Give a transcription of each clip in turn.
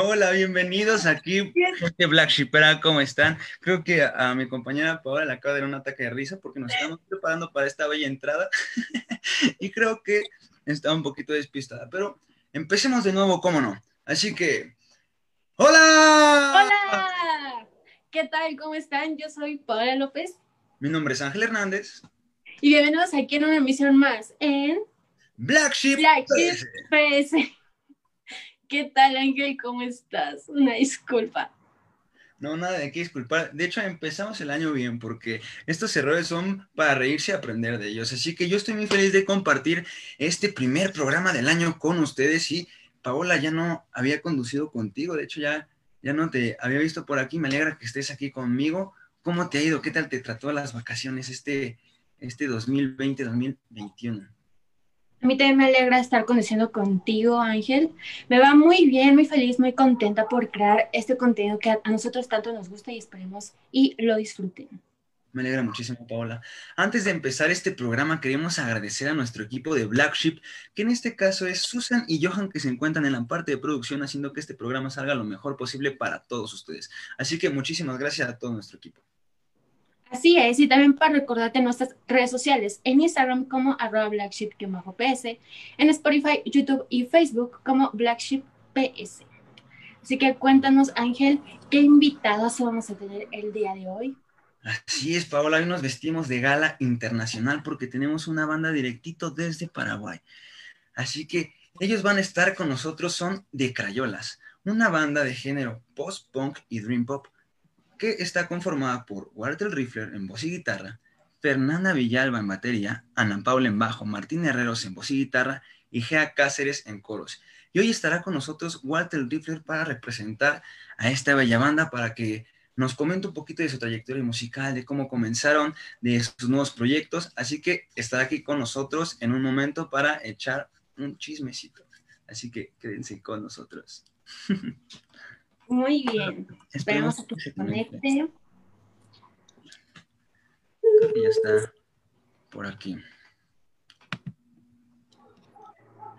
Hola, bienvenidos aquí. Gente Black Shipera, ¿cómo están? Creo que a, a mi compañera Paola le acaba de dar un ataque de risa porque nos estamos preparando para esta bella entrada y creo que está un poquito despistada, pero empecemos de nuevo, ¿cómo no? Así que, ¡Hola! Hola. ¿Qué tal? ¿Cómo están? Yo soy Paola López Mi nombre es Ángel Hernández. y bienvenidos aquí en una emisión más en Black Sheep. Black PS. PS. ¿Qué tal, Ángel? ¿Cómo estás? Una disculpa. No, nada de qué disculpar. De hecho, empezamos el año bien porque estos errores son para reírse y aprender de ellos. Así que yo estoy muy feliz de compartir este primer programa del año con ustedes y Paola ya no había conducido contigo. De hecho, ya, ya no te había visto por aquí. Me alegra que estés aquí conmigo. ¿Cómo te ha ido? ¿Qué tal te trató las vacaciones este, este 2020-2021? A mí también me alegra estar conociendo contigo, Ángel. Me va muy bien, muy feliz, muy contenta por crear este contenido que a nosotros tanto nos gusta y esperemos y lo disfruten. Me alegra muchísimo, Paola. Antes de empezar este programa, queremos agradecer a nuestro equipo de Black Sheep, que en este caso es Susan y Johan, que se encuentran en la parte de producción, haciendo que este programa salga lo mejor posible para todos ustedes. Así que muchísimas gracias a todo nuestro equipo. Así es, y también para recordarte nuestras redes sociales, en Instagram como arroba blackship-ps, en Spotify, YouTube y Facebook como blackship-ps. Así que cuéntanos, Ángel, ¿qué invitados vamos a tener el día de hoy? Así es, Paola, hoy nos vestimos de gala internacional porque tenemos una banda directito desde Paraguay. Así que ellos van a estar con nosotros, son de Crayolas, una banda de género post-punk y dream pop que está conformada por Walter Riffler en voz y guitarra, Fernanda Villalba en batería, Ana Paula en bajo, Martín Herreros en voz y guitarra y Gea Cáceres en coros. Y hoy estará con nosotros Walter Riffler para representar a esta bella banda para que nos comente un poquito de su trayectoria musical, de cómo comenzaron, de sus nuevos proyectos. Así que estará aquí con nosotros en un momento para echar un chismecito. Así que quédense con nosotros. Muy bien, esperemos a que se conecte. Creo que ya está por aquí.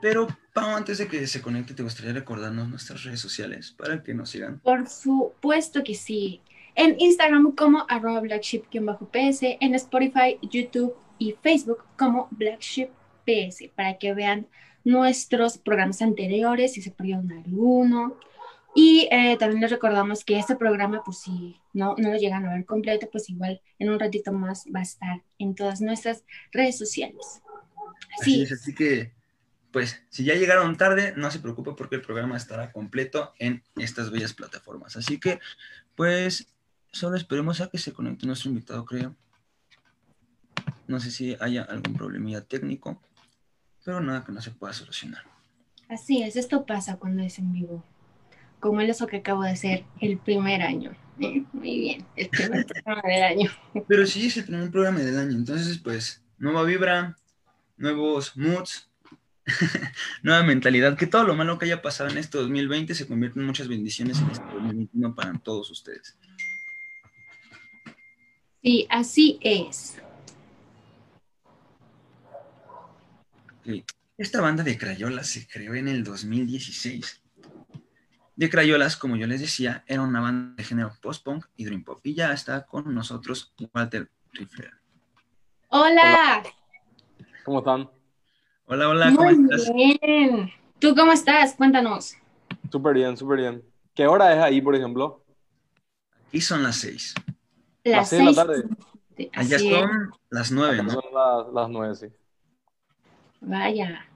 Pero, Pau, antes de que se conecte, ¿te gustaría recordarnos nuestras redes sociales para que nos sigan? Por supuesto que sí. En Instagram como arroba blackship-ps, en Spotify, YouTube y Facebook como blackship-ps, para que vean nuestros programas anteriores, si se perdieron alguno. Y eh, también les recordamos que este programa, pues si no, no lo llegan a ver completo, pues igual en un ratito más va a estar en todas nuestras redes sociales. Así Así es, así que, pues, si ya llegaron tarde, no se preocupe porque el programa estará completo en estas bellas plataformas. Así que, pues, solo esperemos a que se conecte nuestro invitado, creo. No sé si haya algún problemilla técnico, pero nada que no se pueda solucionar. Así es, esto pasa cuando es en vivo. Como el eso que acabo de hacer el primer año. Eh, Muy bien, el primer programa del año. Pero sí es el primer programa del año, entonces, pues, nueva vibra, nuevos moods, nueva mentalidad, que todo lo malo que haya pasado en este 2020 se convierte en muchas bendiciones en este 2021 para todos ustedes. Sí, así es. Esta banda de Crayolas se creó en el 2016. De Crayolas, como yo les decía, era una banda de género post-punk y dream pop. Y ya está con nosotros Walter Riffler. Hola, ¿Cómo están? Hola, hola, ¿cómo muy estás? bien. ¿Tú cómo estás? Cuéntanos. Súper bien, súper bien. ¿Qué hora es ahí, por ejemplo? Aquí son las seis. Las seis de la tarde. Allá son las nueve. Son las, las nueve, sí. Vaya.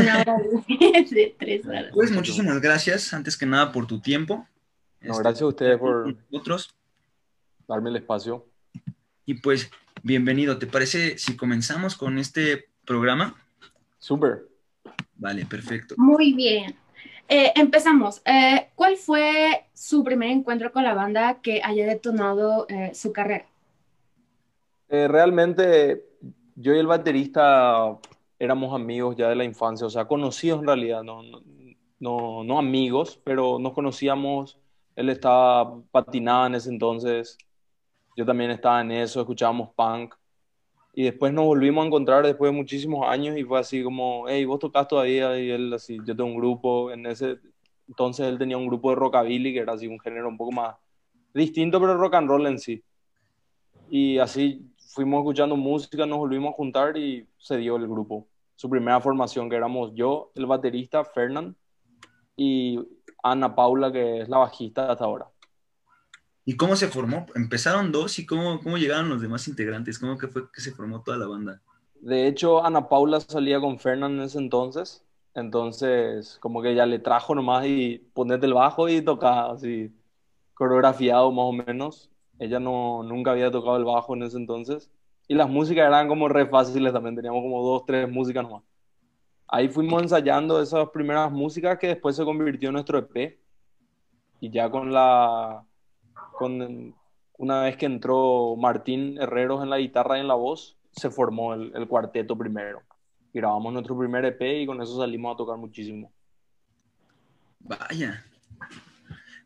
Una hora de, tres horas. Pues muchísimas gracias, antes que nada, por tu tiempo. No, Este, gracias a ustedes por nosotros. darme el espacio. Y pues, bienvenido. ¿Te parece si comenzamos con este programa? Súper. Vale, perfecto. Muy bien. Eh, empezamos. Eh, ¿Cuál fue su primer encuentro con la banda que haya detonado eh, su carrera? Eh, realmente yo y el baterista éramos amigos ya de la infancia, o sea, conocidos en realidad, no, no, no, amigos, pero nos conocíamos. Él estaba patinaba en ese entonces, yo también estaba en eso, escuchábamos punk. Y después nos volvimos a encontrar después de muchísimos años y fue así como, hey, vos tocas todavía y él así, yo tengo un grupo, en ese entonces él tenía un grupo de rockabilly que era así un género un poco más distinto, pero rock and roll en sí. Y así fuimos escuchando música, nos volvimos a juntar y se dio el grupo. Su primera formación, que éramos yo, el baterista, Fernand, y Ana Paula, que es la bajista hasta ahora. ¿Y cómo se formó? Empezaron dos y cómo, cómo llegaron los demás integrantes, cómo que fue que se formó toda la banda. De hecho, Ana Paula salía con Fernand en ese entonces, entonces como que ella le trajo nomás y ponete el bajo y toca así, coreografiado más o menos. Ella no, nunca había tocado el bajo en ese entonces. Y las músicas eran como re fáciles también, teníamos como dos, tres músicas nomás. Ahí fuimos ensayando esas primeras músicas que después se convirtió en nuestro EP. Y ya con la... Con, una vez que entró Martín Herreros en la guitarra y en la voz, se formó el, el cuarteto primero. Grabamos nuestro primer EP y con eso salimos a tocar muchísimo. Vaya.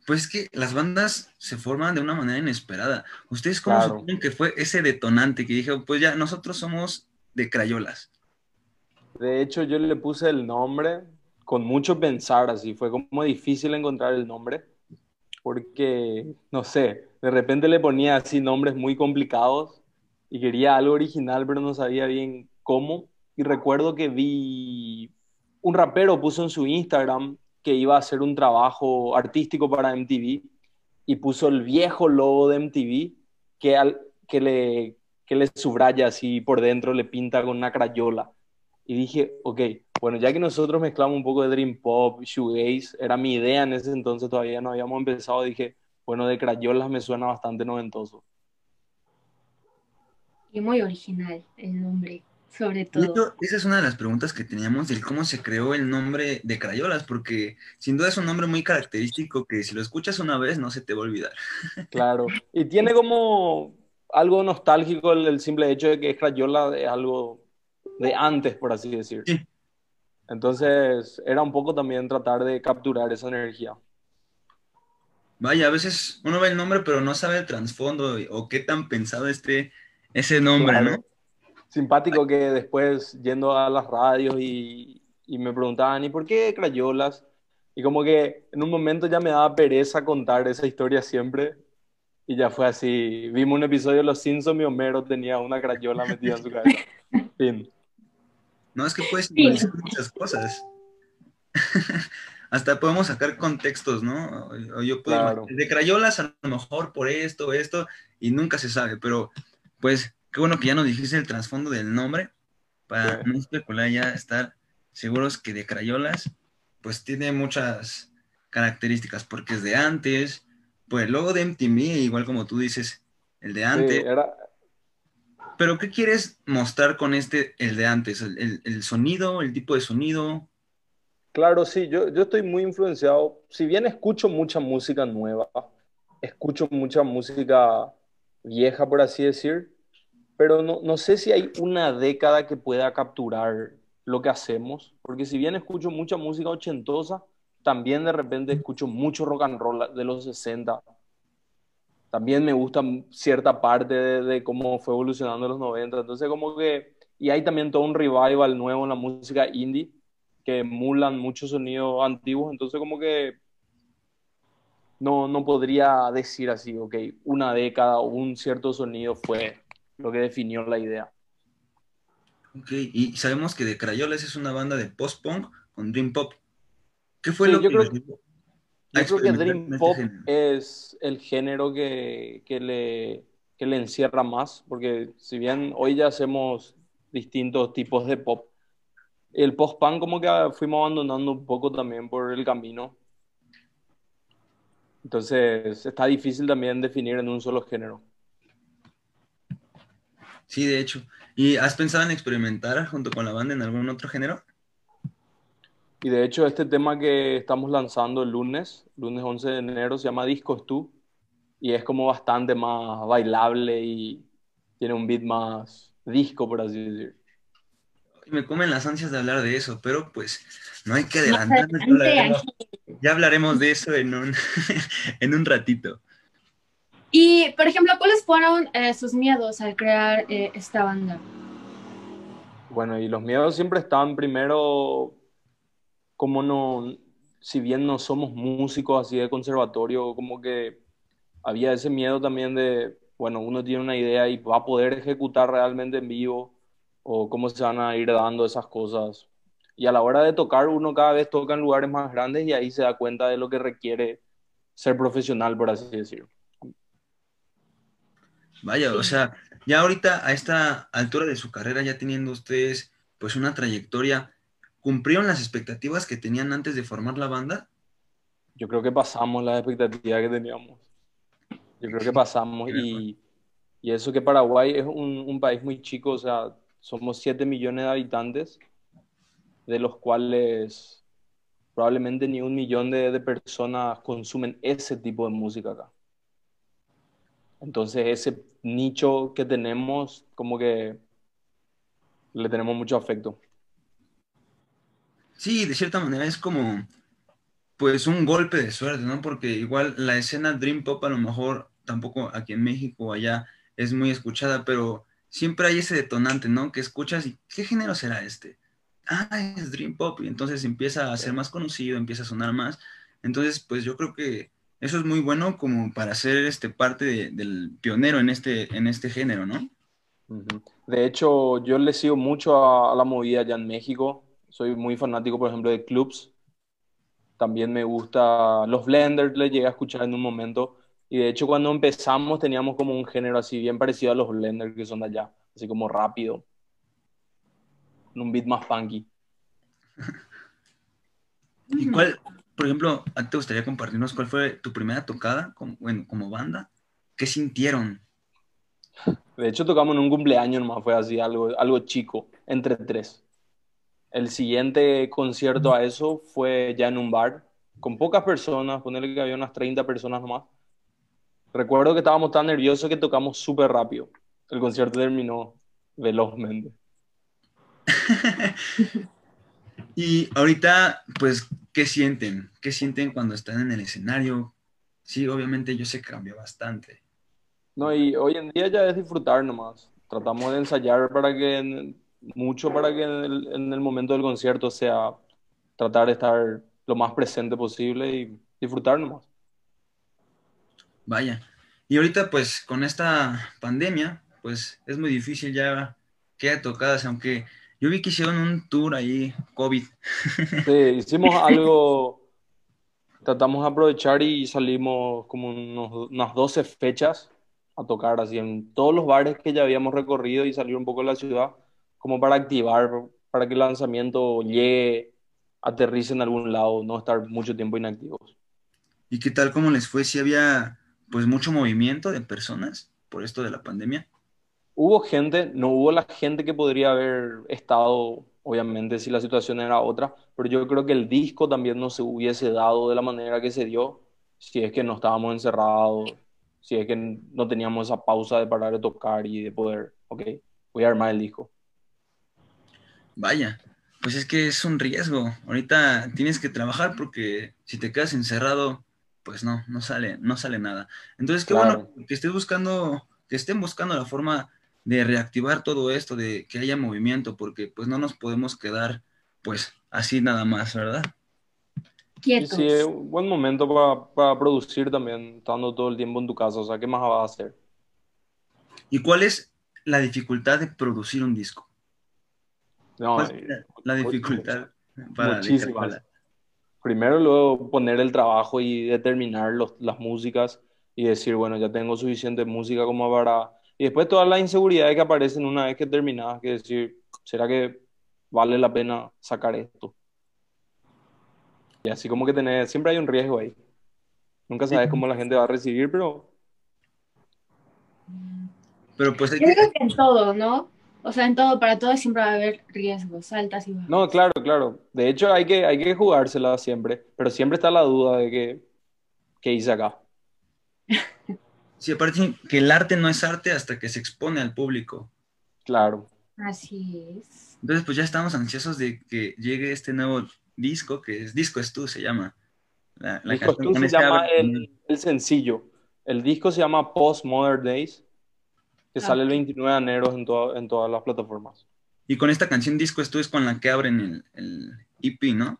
Pues es que las bandas se forman de una manera inesperada. ¿Ustedes cómo Claro. supieron que fue ese detonante que dijo, pues ya, nosotros somos de crayolas? De hecho, yo le puse el nombre con mucho pensar, así. Fue como difícil encontrar el nombre, porque, no sé, de repente le ponía así nombres muy complicados y quería algo original, pero no sabía bien cómo. Y recuerdo que vi un rapero puso en su Instagram que iba a hacer un trabajo artístico para MTV y puso el viejo logo de MTV que, al, que, le, que le subraya así por dentro, le pinta con una crayola. Y dije, ok, bueno, ya que nosotros mezclamos un poco de Dream Pop, Shoegaze, era mi idea en ese entonces, todavía no habíamos empezado, dije, bueno, de crayolas me suena bastante noventoso. Y muy original el nombre, sobre todo. hecho, esa es una de las preguntas que teníamos del cómo se creó el nombre de Crayolas, porque sin duda es un nombre muy característico que si lo escuchas una vez no se te va a olvidar. Claro. Y tiene como algo nostálgico el, el simple hecho de que Crayola es algo de antes, por así decir. Sí. Entonces, era un poco también tratar de capturar esa energía. Vaya, a veces uno ve el nombre pero no sabe el trasfondo o qué tan pensado esté ese nombre, Claro. ¿no? Simpático que después yendo a las radios y, y me preguntaban, ¿y por qué crayolas? Y como que en un momento ya me daba pereza contar esa historia siempre. Y ya fue así. Vimos un episodio de Los Simpsons y Homero tenía una crayola metida en su cabeza. Fin. No, es que puedes simbolizar muchas cosas. Hasta podemos sacar contextos, ¿no? O yo puedo Claro. de crayolas a lo mejor por esto, esto, y nunca se sabe, pero pues qué bueno que ya nos dijiste el trasfondo del nombre para Sí. no especular ya estar seguros que de crayolas pues tiene muchas características porque es de antes, pues el logo de MTV, igual como tú dices, el de Sí, antes, era, pero ¿qué quieres mostrar con este, el de antes? ¿El, el- el sonido, el tipo de sonido? Claro, sí, yo, yo estoy muy influenciado. Si bien escucho mucha música nueva, escucho mucha música vieja, por así decir, pero no, no sé si hay una década que pueda capturar lo que hacemos, porque si bien escucho mucha música ochentosa, también de repente escucho mucho rock and roll de los 60. También me gusta cierta parte de, cómo fue evolucionando en los 90. Entonces, como que, y hay también todo un revival nuevo en la música indie que emulan muchos sonidos antiguos, entonces como que no, no podría decir así, ok, una década o un cierto sonido fue lo que definió la idea. Ok, y sabemos que de Crayolas es una banda de post-punk con Dream Pop. ¿Qué fue Sí, lo yo que creo les Yo creo que Dream este Pop género? es el género que, que le, que le encierra más, porque si bien hoy ya hacemos distintos tipos de pop, El post-punk como que fuimos abandonando un poco también por el camino. Entonces está difícil también definir en un solo género. Sí, de hecho. ¿Y has pensado en experimentar junto con la banda en algún otro género? Y de hecho este tema que estamos lanzando el lunes, lunes 11 de enero, se llama Discos Tú y es como bastante más bailable y tiene un beat más disco, por así decir. Me comen las ansias de hablar de eso, pero pues no hay que adelantar. Ya hablaremos, ya hablaremos de eso en un, en un ratito. Y, por ejemplo, ¿cuáles fueron eh, sus miedos al crear eh, esta banda? Bueno, y los miedos siempre están primero, como no, si bien no somos músicos así de conservatorio, como que había ese miedo también de, bueno, uno tiene una idea y va a poder ejecutar realmente en vivo o cómo se van a ir dando esas cosas. Y a la hora de tocar, uno cada vez toca en lugares más grandes y ahí se da cuenta de lo que requiere ser profesional, por así decirlo. Vaya, o sea, ya ahorita a esta altura de su carrera, ya teniendo ustedes pues una trayectoria, ¿cumplieron las expectativas que tenían antes de formar la banda? Yo creo que pasamos las expectativas que teníamos. Yo creo que pasamos y, y eso que Paraguay es un, un, país muy chico, o sea, somos 7 millones de habitantes, de los cuales probablemente ni un millón de, de personas consumen ese tipo de música acá. Entonces ese nicho que tenemos, como que le tenemos mucho afecto. Sí, de cierta manera es como, pues un golpe de suerte, ¿no? Porque igual la escena Dream Pop a lo mejor tampoco aquí en México o allá es muy escuchada, pero siempre hay ese detonante, ¿no? Que escuchas y ¿qué género será este? Ah, es Dream Pop y entonces empieza a ser más conocido, empieza a sonar más. Entonces, pues yo creo que eso es muy bueno como para ser este parte del pionero en este, en este género, ¿no? De hecho, yo le sigo mucho a, a, la movida allá en México. Soy muy fanático, por ejemplo, de clubs. También me gusta los blenders, le llegué a escuchar en un momento. Y de hecho, cuando empezamos teníamos como un género así bien parecido a los blenders que son de allá, así como rápido, con un beat más funky. ¿Y cuál, por ejemplo, te gustaría compartirnos cuál fue tu primera tocada como, bueno, como banda? ¿Qué sintieron? De hecho, tocamos en un cumpleaños nomás, fue así, algo, algo chico, entre tres. El siguiente concierto a eso fue ya en un bar, con pocas personas, ponerle que había unas 30 personas nomás. Recuerdo que estábamos tan nerviosos que tocamos súper rápido. El concierto terminó velozmente. y ahorita, pues, ¿qué sienten? ¿Qué sienten cuando están en el escenario? Sí, obviamente yo que cambió bastante. No, y hoy en día ya es disfrutar nomás. Tratamos de ensayar para que, mucho para que en el, en el momento del concierto sea tratar de estar lo más presente posible y disfrutar nomás. Vaya. Y ahorita, pues, con esta pandemia, pues es muy difícil ya que haya tocadas, aunque yo vi que hicieron un tour ahí, COVID. Sí, hicimos algo, tratamos de aprovechar y salimos como unos, unas 12 fechas a tocar así en todos los bares que ya habíamos recorrido y salir un poco de la ciudad, como para activar, para que el lanzamiento llegue, aterrice en algún lado, no estar mucho tiempo inactivos. ¿Y qué tal, cómo les fue? Si había pues mucho movimiento de personas por esto de la pandemia. Hubo gente, no hubo la gente que podría haber estado, obviamente, si la situación era otra, pero yo creo que el disco también no se hubiese dado de la manera que se dio si es que no estábamos encerrados, si es que no teníamos esa pausa de parar de tocar y de poder, ok, voy a armar el disco. Vaya, pues es que es un riesgo. Ahorita tienes que trabajar porque si te quedas encerrado, pues no, no sale, no sale nada. Entonces, qué claro. bueno que estés buscando, que estén buscando la forma de reactivar todo esto, de que haya movimiento, porque pues no nos podemos quedar pues así nada más, ¿verdad? Quietos. Sí, es un buen momento para, para, producir también, estando todo el tiempo en tu casa, o sea, ¿qué más vas a hacer? ¿Y cuál es la dificultad de producir un disco? No, ¿Cuál es la, la dificultad para muchísimas. Primero luego poner el trabajo y determinar los, las músicas y decir, bueno, ya tengo suficiente música como para y después todas las inseguridades que aparecen una vez que terminas, que decir, ¿será que vale la pena sacar esto. Y así como que tener, siempre hay un riesgo ahí. Nunca sabes cómo la gente va a recibir, pero Pero pues hay Yo que, creo que en todo, ¿no? O sea, en todo, para todo siempre va a haber riesgos, altas y bajas. no, claro, claro. De hecho, hay que, hay que jugársela siempre, pero siempre está la duda de que, ¿qué hice acá? Sí, aparte que el arte no es arte hasta que se expone al público. Claro. Así es. Entonces, pues ya estamos ansiosos de que llegue este nuevo disco, que es Disco es tú, se llama. La, la Disco canción Tú se este llama el, el sencillo. El disco se llama Post Modern Days, que Ah, sale el ok. 29 de enero en, toda- en todas las plataformas. Y con esta canción Disco es tú es con la que abren el, el EP, ¿no?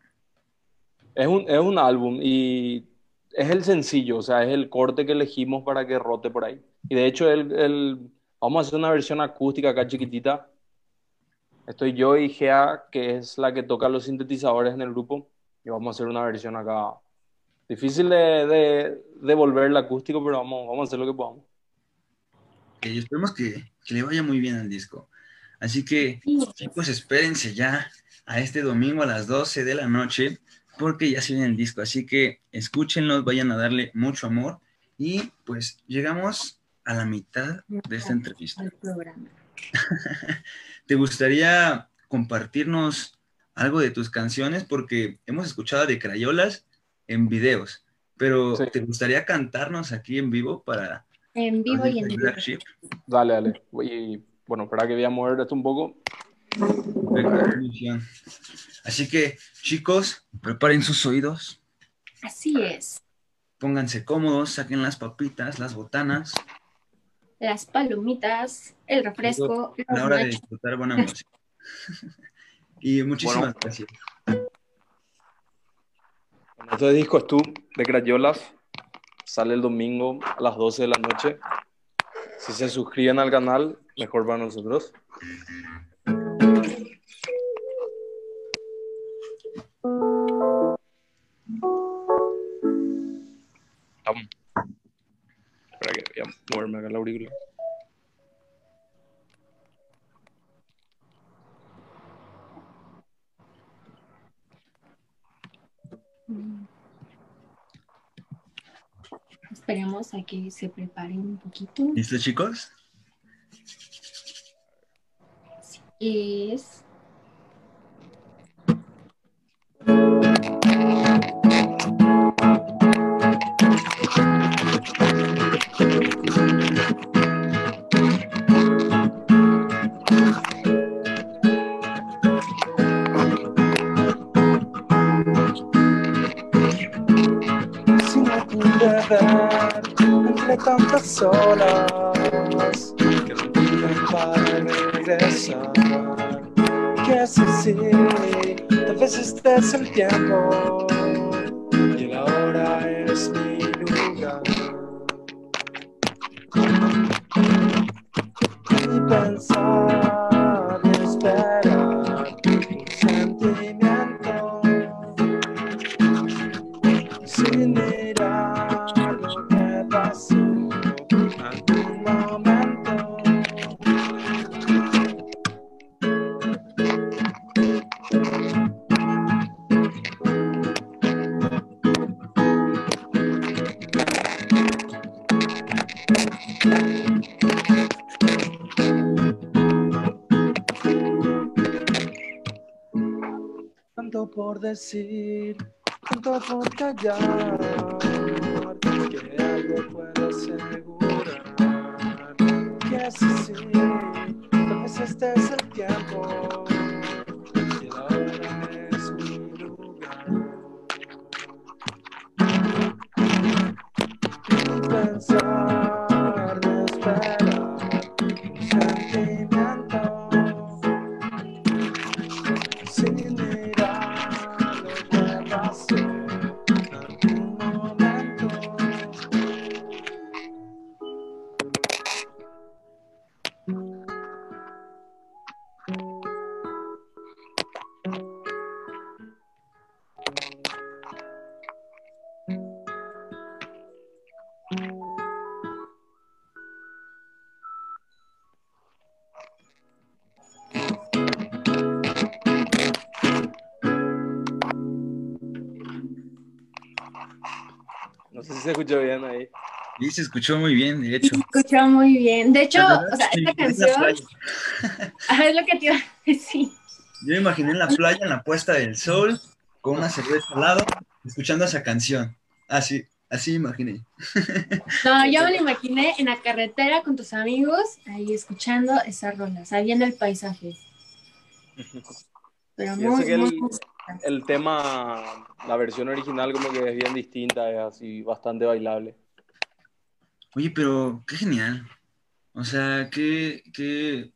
Es un, es un álbum y es el sencillo, o sea, es el corte que elegimos para que rote por ahí. Y de hecho, el, el- vamos a hacer una versión acústica acá chiquitita. Estoy yo y Gea, que es la que toca los sintetizadores en el grupo, y vamos a hacer una versión acá. Difícil de, de, de volver el acústico, pero vamos, vamos a hacer lo que podamos. Que esperemos que, que le vaya muy bien al disco. Así que, Sí. chicos, espérense ya a este domingo a las 12 de la noche, porque ya se viene el disco. Así que escúchenlo, vayan a darle mucho amor. Y pues llegamos a la mitad de esta entrevista. ¿Te gustaría compartirnos algo de tus canciones? Porque hemos escuchado de Crayolas en videos, pero Sí. ¿te gustaría cantarnos aquí en vivo para En vivo y en vivo. Dale, dale. Y bueno, espera que voy a mover esto un poco. Así que, chicos, preparen sus oídos, Así es. pónganse cómodos, saquen las papitas, las botanas, Las palomitas, el refresco, a la hora de disfrutar buena música. y muchísimas Bueno. gracias. Bueno, este disco es tú, de Crayolas. Sale el domingo a las 12 de la noche. Si se suscriben al canal, mejor para nosotros. Vamos. Espera que voy a moverme acá el auricular. Mm. Esperemos a que se preparen un poquito. ¿Listo, chicos? Es decir, tanto por callar, que algo puedo asegurar. Que así sí, tal vez este es el tiempo, se escuchó bien ahí. Y se escuchó muy bien, de hecho. se escuchó muy bien. De hecho, o sea, sí, esta canción, ah, es lo que te iba a decir. Yo me imaginé en la playa, en la puesta del sol, con una cerveza al lado, escuchando esa canción. Así, así me imaginé. No, yo me lo imaginé en la carretera con tus amigos, ahí escuchando esa rola, o sea, viendo el paisaje. Pero muy, muy, el- muy- El tema, la versión original como que es bien distinta, es así bastante bailable. Oye, pero qué genial. O sea, qué, qué,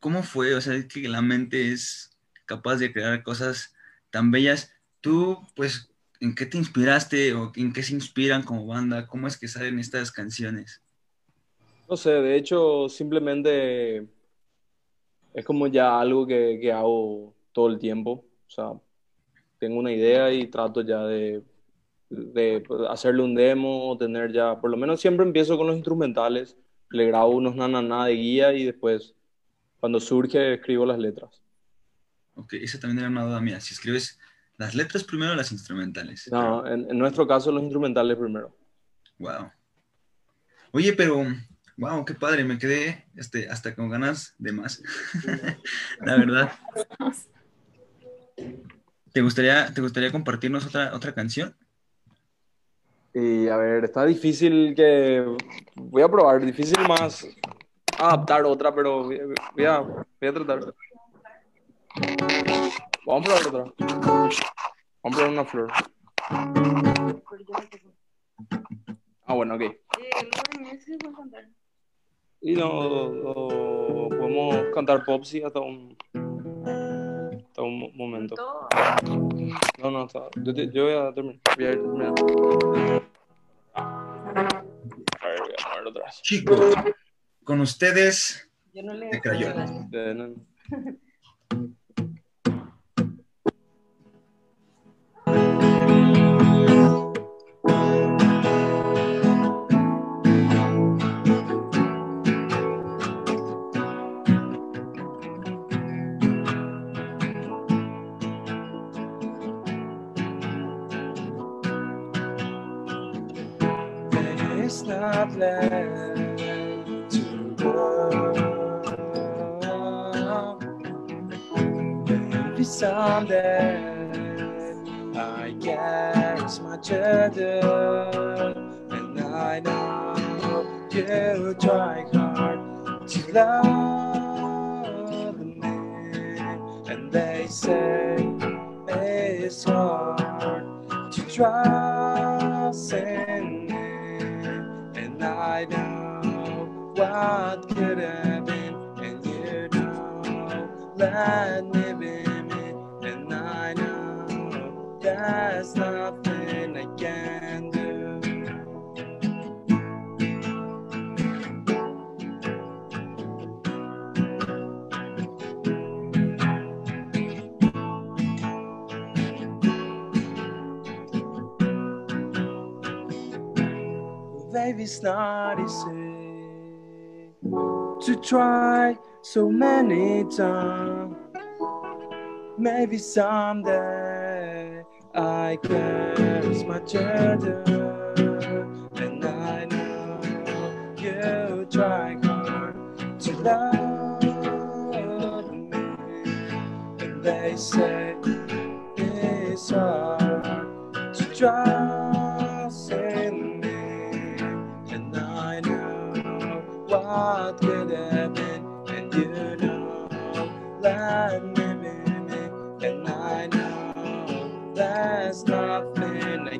¿cómo fue? O sea, es que la mente es capaz de crear cosas tan bellas. Tú, pues, ¿en qué te inspiraste o en qué se inspiran como banda? ¿Cómo es que salen estas canciones? No sé, de hecho, simplemente es como ya algo que, que hago todo el tiempo. O sea, tengo una idea y trato ya de, de hacerle un demo, tener ya, por lo menos siempre empiezo con los instrumentales, le grabo unos na de guía y después, cuando surge, escribo las letras. Ok, esa también era una duda mía. Si escribes las letras primero o las instrumentales. No, en, en nuestro caso, los instrumentales primero. Wow. Oye, pero, wow, qué padre, me quedé este, hasta con ganas de más. La verdad. ¿Te gustaría, ¿te gustaría compartirnos otra, otra canción? Y a ver, está difícil que. Voy a probar, difícil más adaptar otra, pero voy a, voy a. Vamos a probar otra. Vamos a probar una flor. Ah, bueno, ok. Y no, no- podemos cantar pop, sí, hasta un, hasta un mo- momento. No, no, está, yo, te- yo voy a terminar. Voy a ir terminando. A ver, voy a vez. Chicos, con ustedes. It's not left to go. Maybe someday I guess much ado, and I know you try hard to love me, and they say it's hard to trust and what could have been, and you know, let me be me, and I know there's nothing I can do. Baby, it's not easy to try so many times. Maybe someday I can my children, and I know you try hard to love me, and they say it's hard to trust what could have been, and you know, let me be me, and I know there's nothing I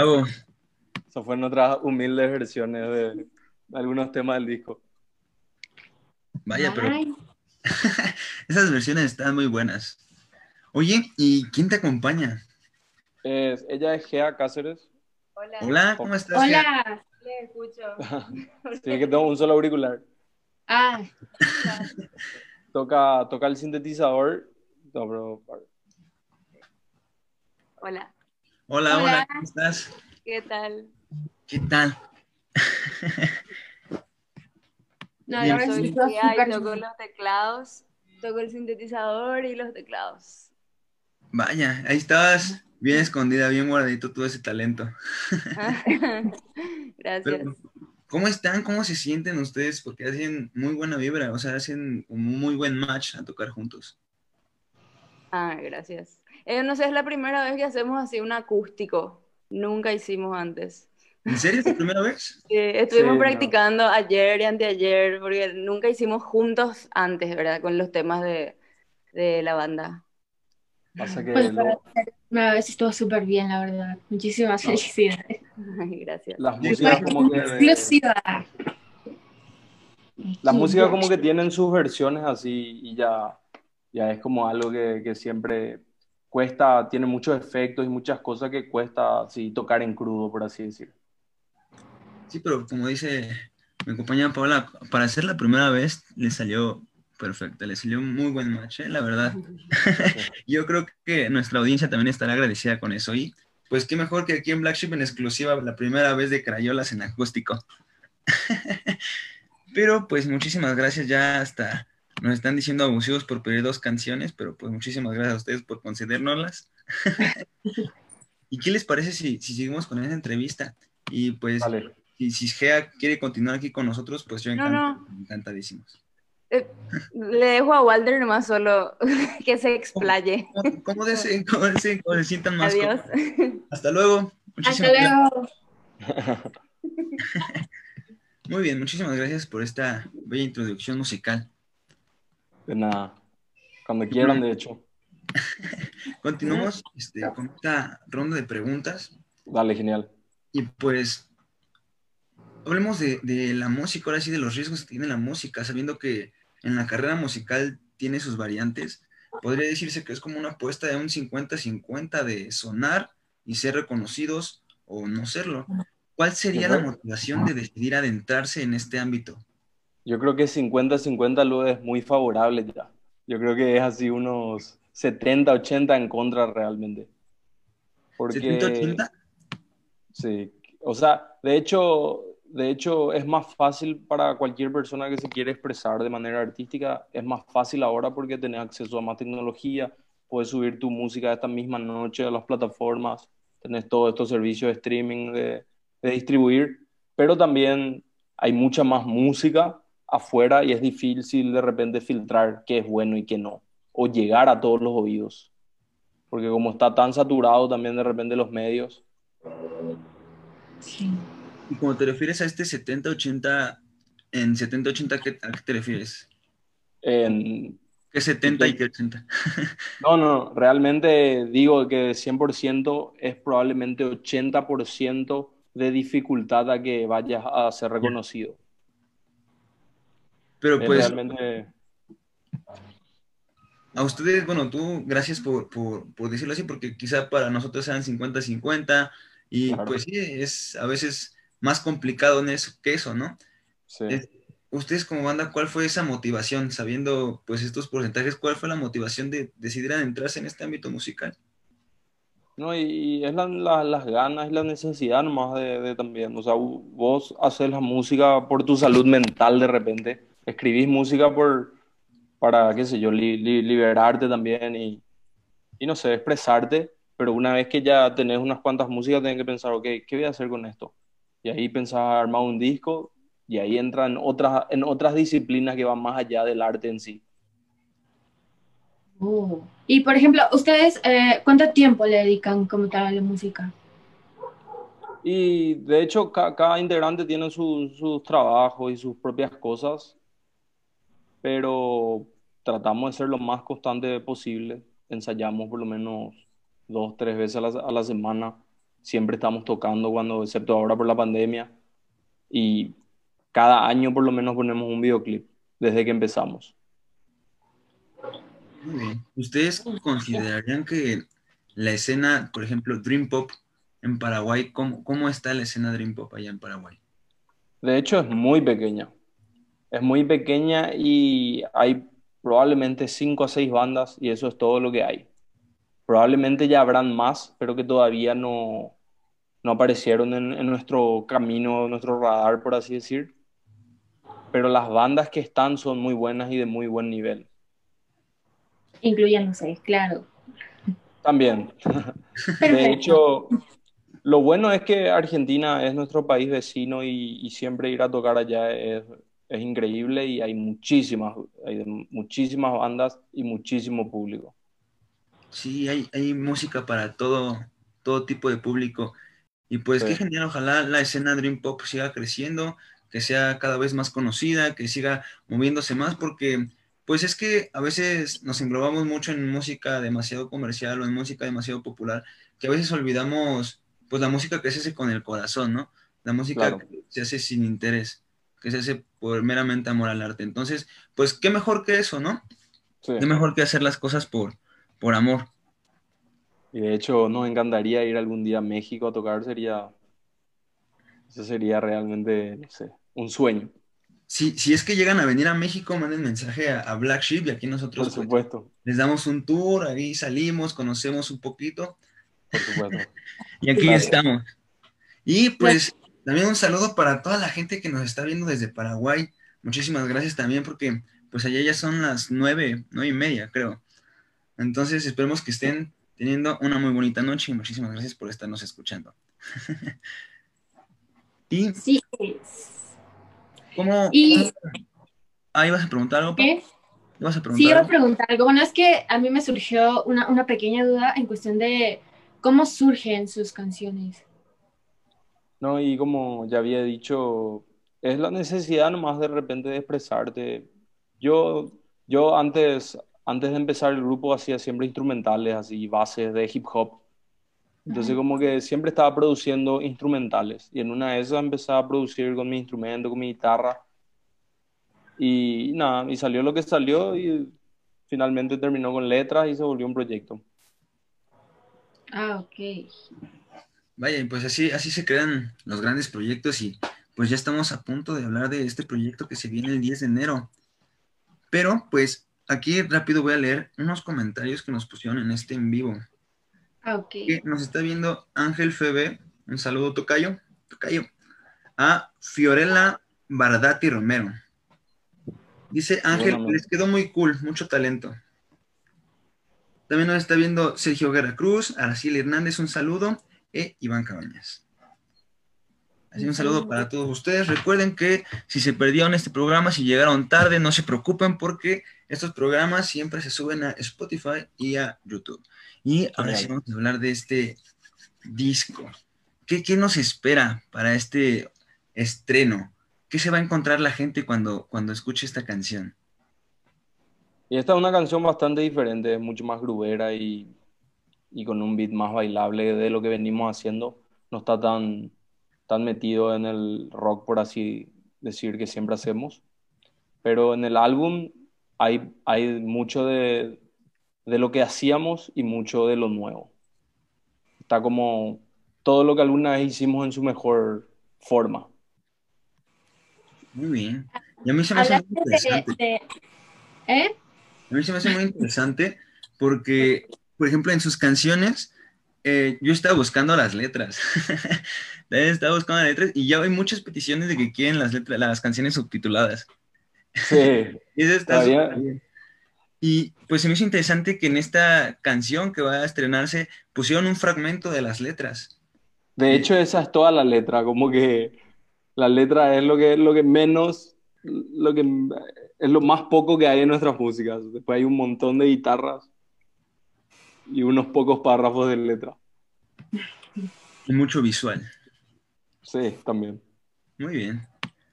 Bravo. Esas fueron otras humildes versiones de algunos temas del disco. Vaya, pero esas versiones están muy buenas. Oye, ¿y quién te acompaña? Es- ella es Gea Cáceres. Hola. Hola, ¿cómo estás? Gea? hola. Le escucho. Sí, que tengo un solo auricular. Ah, toca, toca el sintetizador. No, pero- Hola, Hola, hola, Hola. ¿cómo estás? ¿qué tal? ¿Qué tal? No, verdad Soy Cia y toco los teclados, toco el sintetizador y los teclados. Vaya, ahí estabas bien escondida, bien guardadito todo ese talento. Gracias. Pero, ¿cómo están? ¿Cómo se sienten ustedes? Porque hacen muy buena vibra, o sea, hacen un muy buen match a tocar juntos. Ah, gracias. Eh, no sé, es la primera vez que hacemos así un acústico. Nunca hicimos antes. ¿En serio es la primera vez? Sí, estuvimos Sí, no. practicando ayer y anteayer, porque nunca hicimos juntos antes, ¿verdad? Con los temas de, de la banda. Pasa que Pues, lo- Una vez estuvo súper bien, la verdad. Muchísimas felicidades. Ay, gracias. las músicas como que... Exclusiva. Las músicas como que tienen sus versiones así y ya, ya es como algo que, que siempre cuesta, tiene muchos efectos y muchas cosas que cuesta así tocar en crudo, por así decir. Sí, pero como dice mi compañera Paola, para hacer la primera vez le salió perfecto, le salió un muy buen match, ¿eh? la verdad. Yo creo que nuestra audiencia también estará agradecida con eso. Y pues qué mejor que aquí en Black Sheep en exclusiva, la primera vez de Crayolas en acústico. pero pues muchísimas gracias, ya hasta nos están diciendo abusivos por pedir dos canciones, pero pues muchísimas gracias a ustedes por concedérnoslas. ¿Y qué les parece si, si seguimos con esa entrevista? Y pues Vale. si, si Gea quiere continuar aquí con nosotros, pues yo No, no. encantadísimos. Eh, le dejo a Walter nomás solo que se explaye. ¿Cómo, cómo deseen, cómo deseen, cómo se sientan más Adiós. cómodos. Hasta luego. Hasta Muchísimas gracias. luego. Muy bien, muchísimas gracias por esta bella introducción musical. Nada. Cuando quieran, de hecho. Continuamos este, con esta ronda de preguntas Dale, genial. y pues hablemos de, de la música, ahora sí de los riesgos que tiene la música, sabiendo que en la carrera musical tiene sus variantes. Podría decirse que es como una apuesta de un 50-50 de sonar y ser reconocidos o no serlo. ¿Cuál sería la motivación de decidir adentrarse en este ámbito? Yo creo que 50-50 lo es muy favorable ya. Yo creo que es así unos 70-80 en contra realmente. Porque... ¿70-80? Sí, o sea, de hecho, de hecho es más fácil para cualquier persona que se quiere expresar de manera artística, es más fácil ahora porque tenés acceso a más tecnología, puedes subir tu música esta misma noche a las plataformas, tenés todos estos servicios de streaming de, de distribuir, pero también hay mucha más música afuera y es difícil de repente filtrar qué es bueno y qué no, o llegar a todos los oídos, porque como está tan saturado también de repente los medios. Sí. Y cuando te refieres a este 70-80, en 70-80, ¿a qué, a qué te refieres? En, ¿Qué 70 y qué 80? No, no, realmente digo que 100% es probablemente 80% de dificultad a que vayas a ser reconocido. Pero Es pues realmente, a ustedes, bueno, tú, gracias por, por, por decirlo así, porque quizá para nosotros sean 50-50 y Claro. pues sí, es a veces más complicado en eso, que eso, ¿no? sí. Es- Ustedes como banda, ¿cuál fue esa motivación? Sabiendo pues estos porcentajes, ¿cuál fue la motivación de decidir adentrarse en este ámbito musical? No, y, y es la- la- las ganas y la necesidad nomás de, de también. O sea, vos haces la música por tu salud mental de repente. Escribís música por, para, qué sé yo, li- li- liberarte también y, y no sé, expresarte. Pero una vez que ya tenés unas cuantas músicas, tenés que pensar, ok, ¿qué voy a hacer con esto? Y ahí pensás armar un disco y ahí entran otras, en otras disciplinas que van más allá del arte en sí. Oh. Y por ejemplo, ¿ustedes eh, cuánto tiempo le dedican como tal a la música? Y de hecho, ca- cada, integrante tiene su- sus trabajos y sus propias cosas, pero tratamos de ser lo más constante posible. Ensayamos por lo menos dos, tres veces a la, a la semana. Siempre estamos tocando, cuando, excepto ahora por la pandemia. Y cada año por lo menos ponemos un videoclip desde que empezamos. Muy bien. ¿Ustedes considerarían que la escena, por ejemplo, Dream Pop en Paraguay, ¿cómo, cómo está la escena Dream Pop allá en Paraguay? De hecho, es muy pequeña. Es muy pequeña y hay probablemente 5 a 6 bandas y eso es todo lo que hay. Probablemente ya habrán más, pero que todavía no, no aparecieron en, en nuestro camino, nuestro radar, por así decir. Pero las bandas que están son muy buenas y de muy buen nivel. Incluyéndose, claro. También. De hecho, lo bueno es que Argentina es nuestro país vecino y, y siempre ir a tocar allá es, es increíble y hay muchísimas, hay muchísimas bandas y muchísimo público. Sí, hay, hay música para todo, todo tipo de público. Y pues Sí. qué genial, ojalá la escena Dream Pop siga creciendo, que sea cada vez más conocida, que siga moviéndose más, porque pues es que a veces nos englobamos mucho en música demasiado comercial o en música demasiado popular, que a veces olvidamos pues la música que se hace con el corazón, ¿no? La música Claro. que se hace sin interés, que se hace por meramente amor al arte. Entonces, pues qué mejor que eso, ¿no? Sí. Qué mejor que hacer las cosas por, por amor. Y de hecho nos encantaría ir algún día a México a tocar, sería, eso sería realmente, no sé, un sueño, Si, si es que llegan a venir a México, manden mensaje a, a Black Sheep y aquí nosotros por pues, supuesto, les damos un tour, ahí salimos, conocemos un poquito por supuesto. y aquí Claro. estamos. Y pues también un saludo para toda la gente que nos está viendo desde Paraguay. Muchísimas gracias también porque pues allá ya son las nueve, nueve y media creo. Entonces esperemos que estén teniendo una muy bonita noche y muchísimas gracias por estarnos escuchando. y Sí. cómo... Y- Ah, ibas a preguntar algo. ¿Qué? ¿Ibas a preguntar Sí, iba a preguntar algo. Bueno, es que a mí me surgió una, una pequeña duda en cuestión de cómo surgen sus canciones. No, y como ya había dicho, es la necesidad nomás de repente de expresarte. Yo, yo antes, antes de empezar el grupo hacía siempre instrumentales, así, bases de hip hop. Entonces como que siempre estaba produciendo instrumentales. Y en una de esas empecé a producir con mi instrumento, con mi guitarra. Y nada, y salió lo que salió y finalmente terminó con letras y se volvió un proyecto. Ah, ok. Vaya, y pues así, así se crean los grandes proyectos y pues ya estamos a punto de hablar de este proyecto que se viene el 10 de enero. Pero pues aquí rápido voy a leer unos comentarios que nos pusieron en este en vivo. Ah, ok. Que nos está viendo Ángel Febe, un saludo Tocayo, Tocayo, a Fiorella Bardati Romero. Dice Ángel, Bueno, les quedó muy cool, mucho talento. También nos está viendo Sergio Guerra Cruz, Araceli Hernández, un saludo, e Iván Cabañas. Así un saludo para todos ustedes. Recuerden que si se perdieron este programa, si llegaron tarde, no se preocupen porque estos programas siempre se suben a Spotify y a YouTube. Y ahora sí vamos a hablar de este disco. ¿Qué, qué nos espera para este estreno? ¿Qué se va a encontrar la gente cuando, cuando escuche esta canción? Y esta es una canción bastante diferente, mucho más grubera y, y con un beat más bailable de lo que venimos haciendo. No está tan, tan metido en el rock, por así decir, que siempre hacemos. Pero en el álbum hay, hay mucho de, de lo que hacíamos y mucho de lo nuevo. Está como todo lo que alguna vez hicimos en su mejor forma. Muy bien. Y a mí se me hace muy Hablaste de, interesante. de- ¿Eh? A mí se me hace muy interesante porque, por ejemplo, en sus canciones, eh, yo estaba buscando las letras. También estaba buscando las letras y ya hay muchas peticiones de que quieren las letras, las canciones subtituladas. Sí, Y eso está bien. Y pues se me hizo interesante que en esta canción que va a estrenarse pusieron un fragmento de las letras. De hecho, esa es toda la letra, como que la letra es lo que, lo que menos, lo que es lo más poco que hay en nuestras músicas. Después hay un montón de guitarras y unos pocos párrafos de letra. Y mucho visual. Sí, también. Muy bien,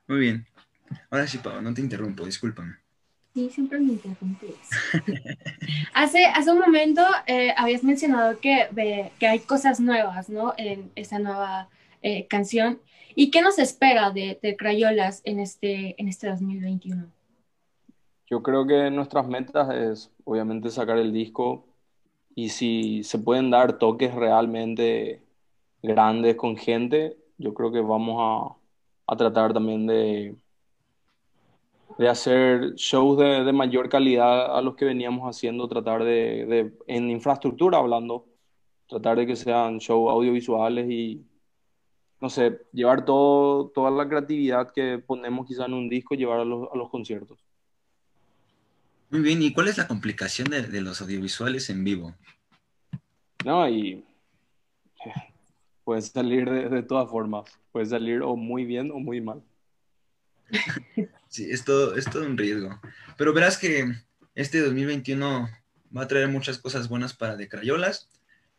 muy bien. Ahora sí, Pau, no te interrumpo, discúlpame. Sí, siempre me interrumpes. hace, hace un momento eh, habías mencionado que, que hay cosas nuevas, ¿no? En esta nueva eh, canción. ¿Y qué nos espera de, de Crayolas en este, en este 2021? Yo creo que nuestras metas es obviamente sacar el disco y si se pueden dar toques realmente grandes con gente, yo creo que vamos a, a tratar también de, de hacer shows de, de mayor calidad a los que veníamos haciendo, tratar de, de, en infraestructura hablando, tratar de que sean shows audiovisuales y, no sé, llevar todo, toda la creatividad que ponemos quizá en un disco, llevar a los, a los conciertos. Muy bien, ¿y cuál es la complicación de, de los audiovisuales en vivo? No, y puede salir de, de todas formas, puede salir o muy bien o muy mal. Sí, es todo, es todo un riesgo. Pero verás que este 2021 va a traer muchas cosas buenas para De Crayolas.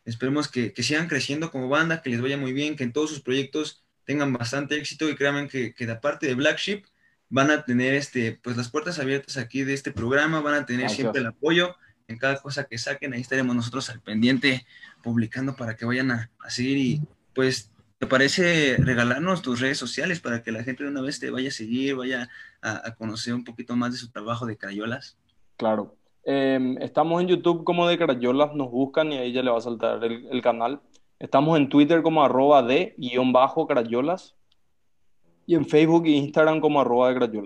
Esperemos que, que sigan creciendo como banda, que les vaya muy bien, que en todos sus proyectos tengan bastante éxito y créanme que, que de parte de Black Sheep van a tener este, pues las puertas abiertas aquí de este programa, van a tener Gracias. siempre el apoyo en cada cosa que saquen, ahí estaremos nosotros al pendiente publicando para que vayan a, a seguir y pues ¿te parece regalarnos tus redes sociales para que la gente de una vez te vaya a seguir, vaya a, a conocer un poquito más de su trabajo de crayolas? Claro. Eh, estamos en YouTube como de Crayolas, nos buscan y ahí ya le va a saltar el, el canal. Estamos en Twitter como arroba de guion bajo Crayolas y en Facebook e Instagram como arroba de.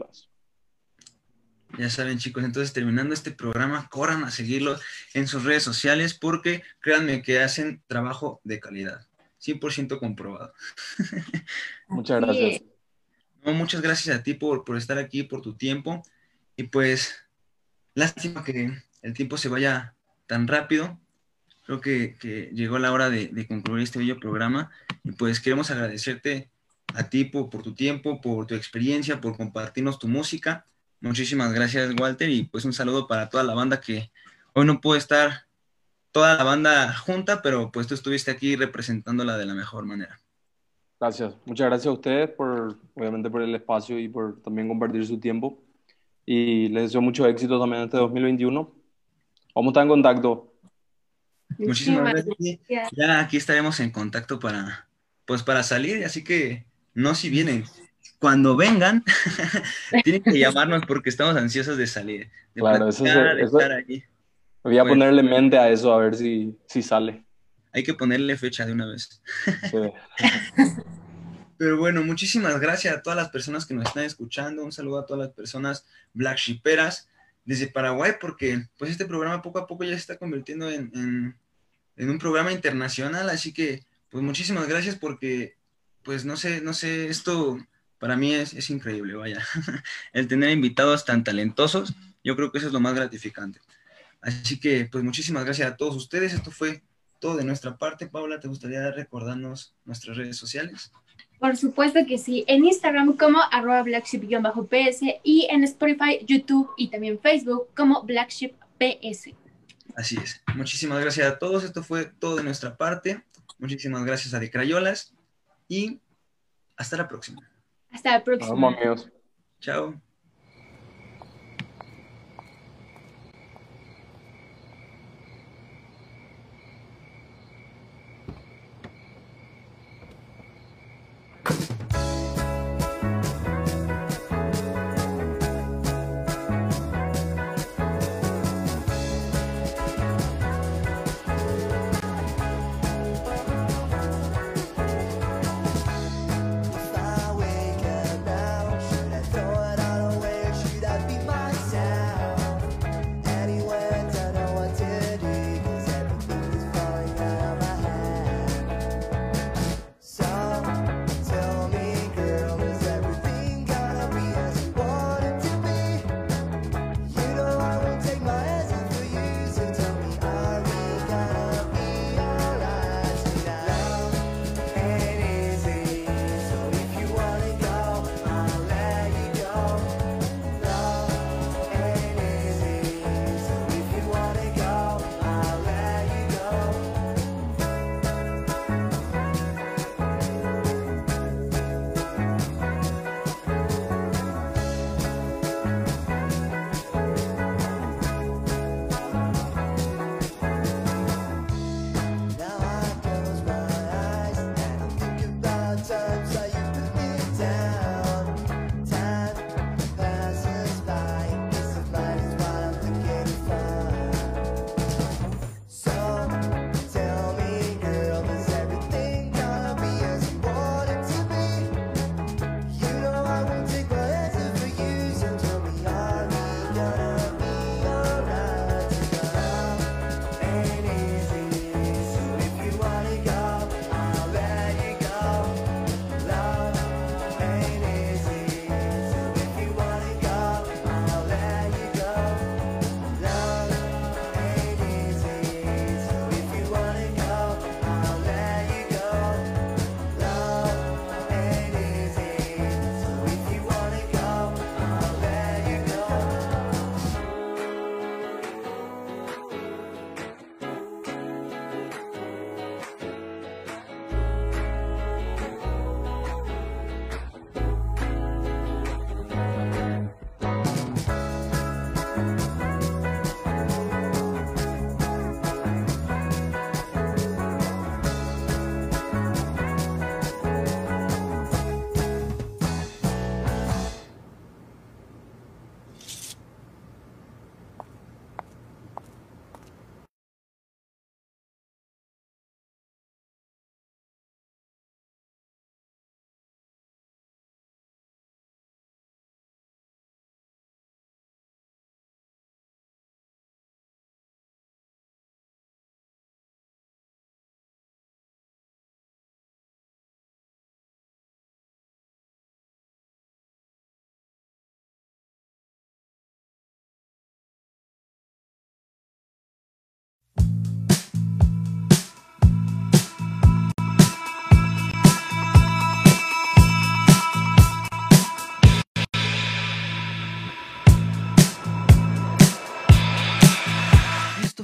Ya saben, chicos, entonces terminando este programa, corran a seguirlos en sus redes sociales porque créanme que hacen trabajo de calidad, 100% comprobado. Muchas gracias. No, muchas gracias a ti por, por estar aquí, por tu tiempo. Y pues, lástima que el tiempo se vaya tan rápido. Creo que, que llegó la hora de, de concluir este bello programa. Y pues queremos agradecerte a ti por, por tu tiempo, por tu experiencia, por compartirnos tu música. Muchísimas gracias, Walter. Y pues un saludo para toda la banda que hoy no pudo estar toda la banda junta, pero pues tú estuviste aquí representándola de la mejor manera. Gracias. Muchas gracias a ustedes por, obviamente, por el espacio y por también compartir su tiempo. Y les deseo mucho éxito también en este 2021. Vamos a estar en contacto. Muchísimas gracias. gracias. Ya aquí estaremos en contacto para, pues para salir, así que no si vienen. Cuando vengan, tienen que llamarnos porque estamos ansiosos de salir, de Claro, eso es- de eso- estar ahí. Voy a Pues- ponerle mente a eso a ver si, si sale. Hay que ponerle fecha de una vez. Sí. Pero bueno, muchísimas gracias a todas las personas que nos están escuchando. Un saludo a todas las personas black shiperas desde Paraguay, porque pues este programa poco a poco ya se está convirtiendo en, en- en un programa internacional. Así que, pues muchísimas gracias porque, pues no sé, no sé, esto para mí es, es increíble, vaya. El tener invitados tan talentosos, yo creo que eso es lo más gratificante. Así que, pues muchísimas gracias a todos ustedes. Esto fue todo de nuestra parte. Paula, ¿te gustaría recordarnos nuestras redes sociales? Por supuesto que sí. En Instagram como arroba blackship-ps y en Spotify, YouTube y también Facebook como blackship-ps. Así es. Muchísimas gracias a todos. Esto fue todo de nuestra parte. Muchísimas gracias a De Crayolas y hasta la próxima. Hasta la próxima. vemos, amigos. Chao.